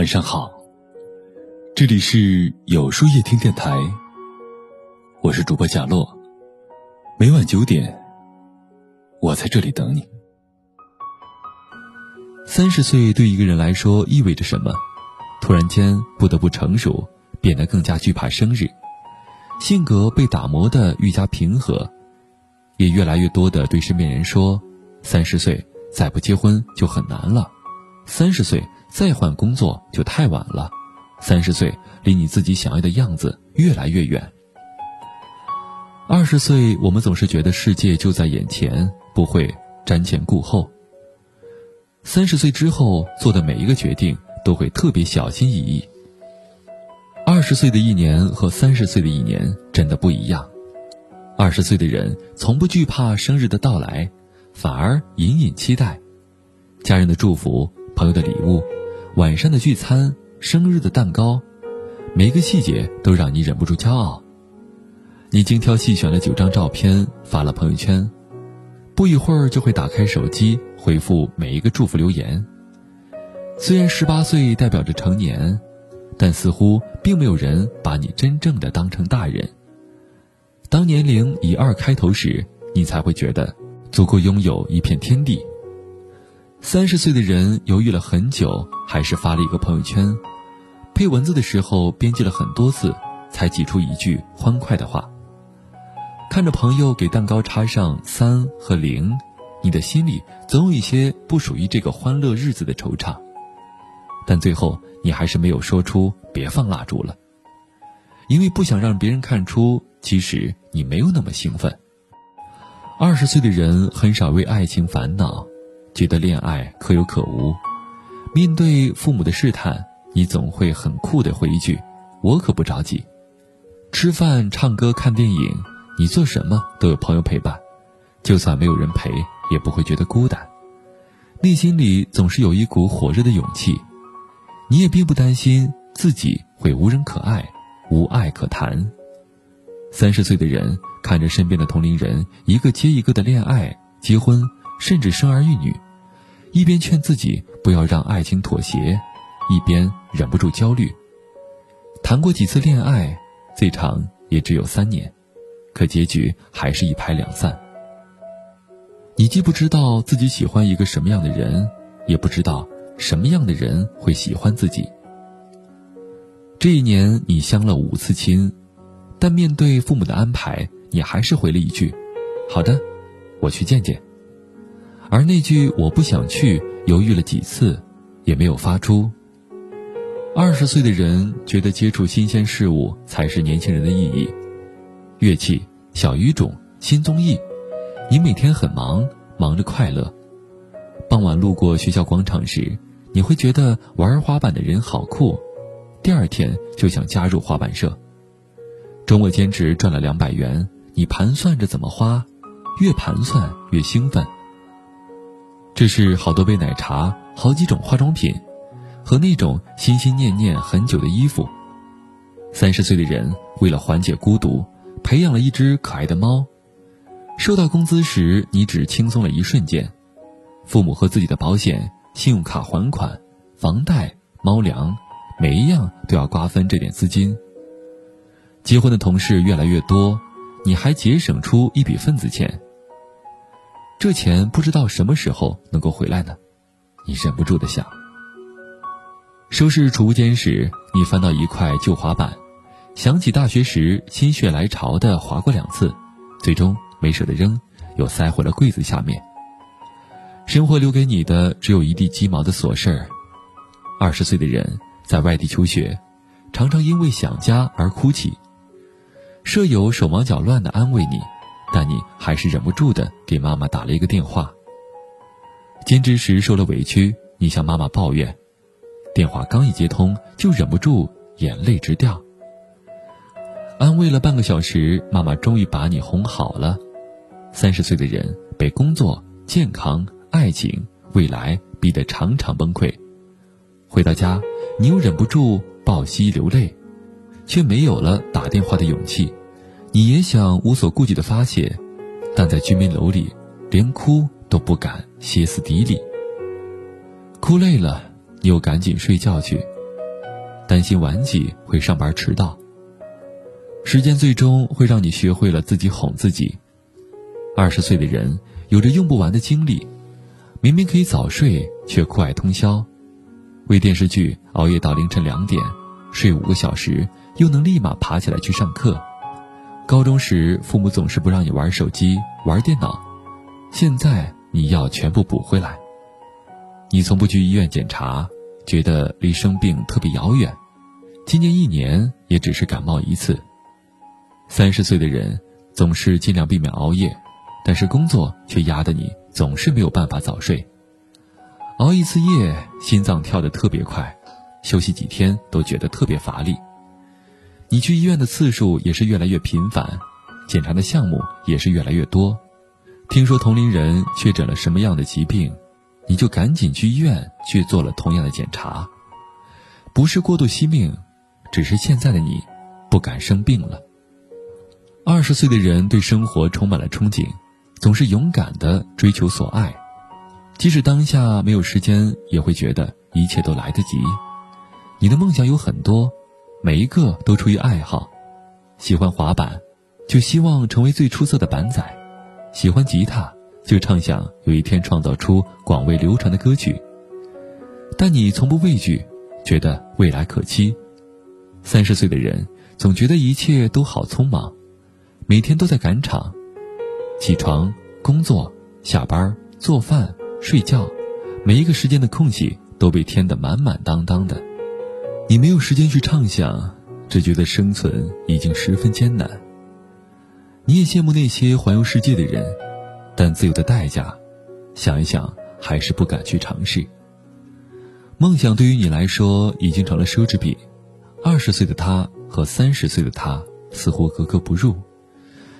晚上好，这里是有书夜听电台，我是主播贾洛，每晚九点，我在这里等你。三十岁对一个人来说意味着什么？突然间不得不成熟，变得更加惧怕生日，性格被打磨的愈加平和，也越来越多的对身边人说：三十岁再不结婚就很难了，三十岁。再换工作就太晚了，三十岁离你自己想要的样子越来越远。二十岁，我们总是觉得世界就在眼前，不会瞻前顾后。三十岁之后做的每一个决定都会特别小心翼翼。二十岁的一年和三十岁的一年真的不一样。二十岁的人从不惧怕生日的到来，反而隐隐期待家人的祝福、朋友的礼物。晚上的聚餐，生日的蛋糕，每个细节都让你忍不住骄傲。你精挑细选了九张照片发了朋友圈，不一会儿就会打开手机回复每一个祝福留言。虽然十八岁代表着成年，但似乎并没有人把你真正的当成大人。当年龄以二开头时，你才会觉得足够拥有一片天地。三十岁的人犹豫了很久，还是发了一个朋友圈，配文字的时候编辑了很多次，才挤出一句欢快的话。看着朋友给蛋糕插上三和零，你的心里总有一些不属于这个欢乐日子的惆怅。但最后你还是没有说出别放蜡烛了，因为不想让别人看出其实你没有那么兴奋。二十岁的人很少为爱情烦恼。觉得恋爱可有可无，面对父母的试探，你总会很酷的回一句：“我可不着急。”吃饭、唱歌、看电影，你做什么都有朋友陪伴，就算没有人陪，也不会觉得孤单。内心里总是有一股火热的勇气，你也并不担心自己会无人可爱、无爱可谈。三十岁的人看着身边的同龄人一个接一个的恋爱、结婚。甚至生儿育女，一边劝自己不要让爱情妥协，一边忍不住焦虑。谈过几次恋爱，最长也只有三年，可结局还是一拍两散。你既不知道自己喜欢一个什么样的人，也不知道什么样的人会喜欢自己。这一年你相了五次亲，但面对父母的安排，你还是回了一句：“好的，我去见见。”而那句“我不想去”，犹豫了几次，也没有发出。二十岁的人觉得接触新鲜事物才是年轻人的意义。乐器、小语种、新综艺，你每天很忙，忙着快乐。傍晚路过学校广场时，你会觉得玩滑板的人好酷，第二天就想加入滑板社。周末兼职赚了两百元，你盘算着怎么花，越盘算越兴奋。这是好多杯奶茶，好几种化妆品，和那种心心念念很久的衣服。三十岁的人为了缓解孤独，培养了一只可爱的猫。收到工资时，你只轻松了一瞬间。父母和自己的保险、信用卡还款、房贷、猫粮，每一样都要瓜分这点资金。结婚的同事越来越多，你还节省出一笔份子钱。这钱不知道什么时候能够回来呢？你忍不住的想。收拾储物间时，你翻到一块旧滑板，想起大学时心血来潮的滑过两次，最终没舍得扔，又塞回了柜子下面。生活留给你的只有一地鸡毛的琐事儿。二十岁的人在外地求学，常常因为想家而哭泣，舍友手忙脚乱的安慰你。但你还是忍不住的给妈妈打了一个电话。兼职时受了委屈，你向妈妈抱怨，电话刚一接通就忍不住眼泪直掉。安慰了半个小时，妈妈终于把你哄好了。三十岁的人被工作、健康、爱情、未来逼得常常崩溃，回到家，你又忍不住抱膝流泪，却没有了打电话的勇气。你也想无所顾忌的发泄，但在居民楼里，连哭都不敢歇斯底里。哭累了，你又赶紧睡觉去，担心晚起会上班迟到。时间最终会让你学会了自己哄自己。二十岁的人有着用不完的精力，明明可以早睡，却酷爱通宵，为电视剧熬夜到凌晨两点，睡五个小时，又能立马爬起来去上课。高中时，父母总是不让你玩手机、玩电脑，现在你要全部补回来。你从不去医院检查，觉得离生病特别遥远，今年一年也只是感冒一次。三十岁的人总是尽量避免熬夜，但是工作却压得你总是没有办法早睡。熬一次夜，心脏跳得特别快，休息几天都觉得特别乏力。你去医院的次数也是越来越频繁，检查的项目也是越来越多。听说同龄人确诊了什么样的疾病，你就赶紧去医院去做了同样的检查。不是过度惜命，只是现在的你不敢生病了。二十岁的人对生活充满了憧憬，总是勇敢的追求所爱，即使当下没有时间，也会觉得一切都来得及。你的梦想有很多，每一个都出于爱好。喜欢滑板，就希望成为最出色的板仔；喜欢吉他，就畅想有一天创造出广为流传的歌曲。但你从不畏惧，觉得未来可期。三十岁的人总觉得一切都好匆忙。每天都在赶场，起床、工作、下班、做饭、睡觉，每一个时间的空隙都被填得满满当当的。你没有时间去畅想，只觉得生存已经十分艰难。你也羡慕那些环游世界的人，但自由的代价，想一想还是不敢去尝试。梦想对于你来说已经成了奢侈品。二十岁的他和三十岁的他似乎格格不入。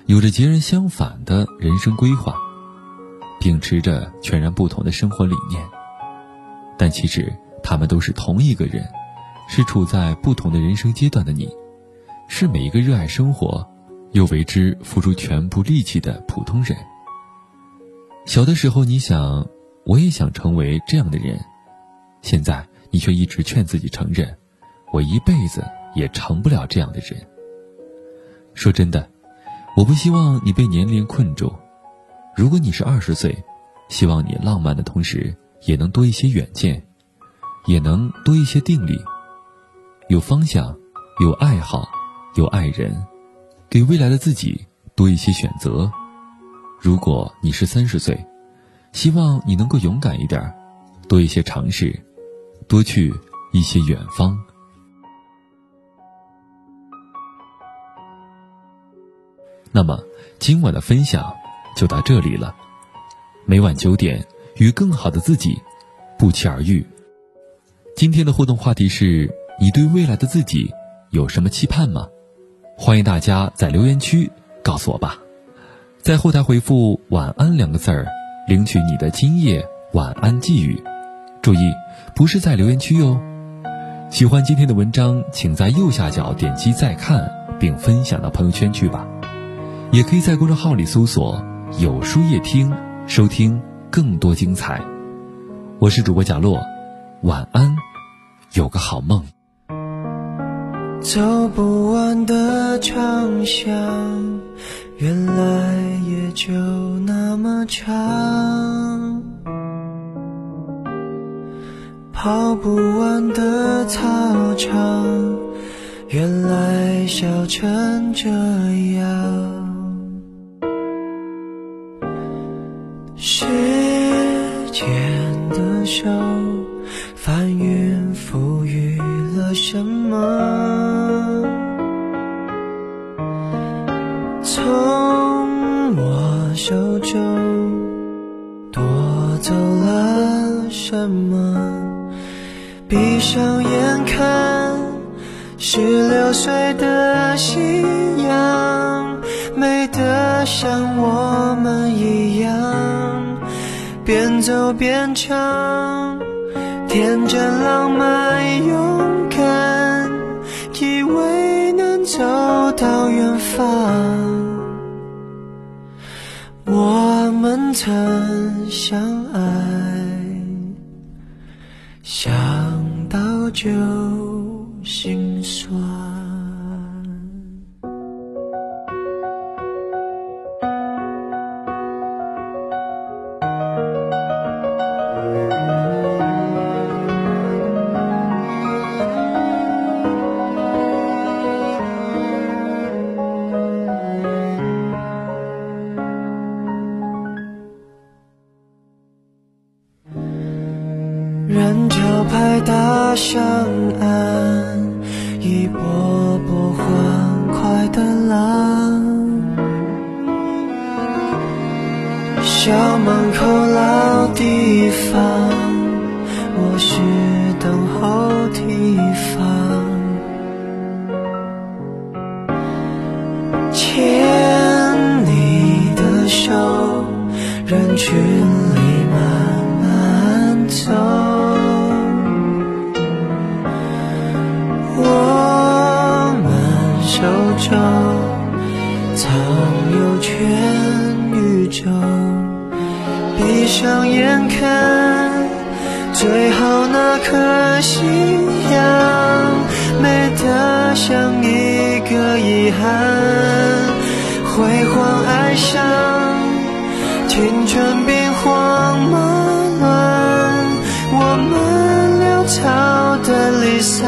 有着截然相反的人生规划，秉持着全然不同的生活理念，但其实他们都是同一个人，是处在不同的人生阶段的你，是每一个热爱生活，又为之付出全部力气的普通人。小的时候，你想，我也想成为这样的人，现在你却一直劝自己承认，我一辈子也成不了这样的人。说真的。我不希望你被年龄困住。如果你是二十岁，希望你浪漫的同时，也能多一些远见，也能多一些定力，有方向，有爱好，有爱人，给未来的自己多一些选择。如果你是三十岁，希望你能够勇敢一点，多一些尝试，多去一些远方。那么，今晚的分享就到这里了。每晚九点，与更好的自己不期而遇。今天的互动话题是：你对未来的自己有什么期盼吗？欢迎大家在留言区告诉我吧。在后台回复“晚安”两个字儿，领取你的今夜晚安寄语。注意，不是在留言区哟。喜欢今天的文章，请在右下角点击再看，并分享到朋友圈去吧。也可以在公众号里搜索“有书夜听”，收听更多精彩。我是主播贾洛，晚安，有个好梦。走不完的长巷，原来也就那么长。跑不完的操场，原来笑成这样。时间的手翻云覆雨了什么？手中夺走了什么？闭上眼看，十六岁的夕阳，美得像我们一样。边走边唱，天真浪漫勇敢，以为能走到远方。曾相爱，想到就上岸，一波波欢快的浪。校门口老地方，我是等候地方。牵你的手，人群遗憾。辉煌爱上，青春变荒忙乱，我们潦草的离散。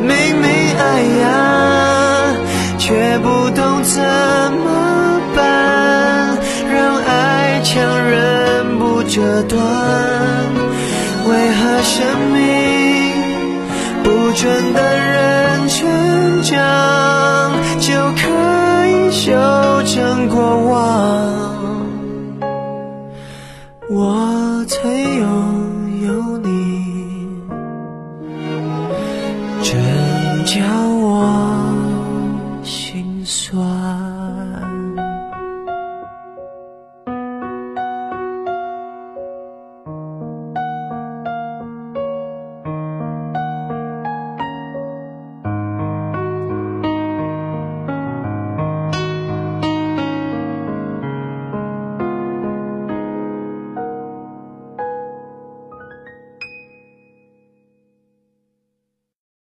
明明爱呀，却不懂怎么办，让爱强忍不折断。为何生命不准等人成长，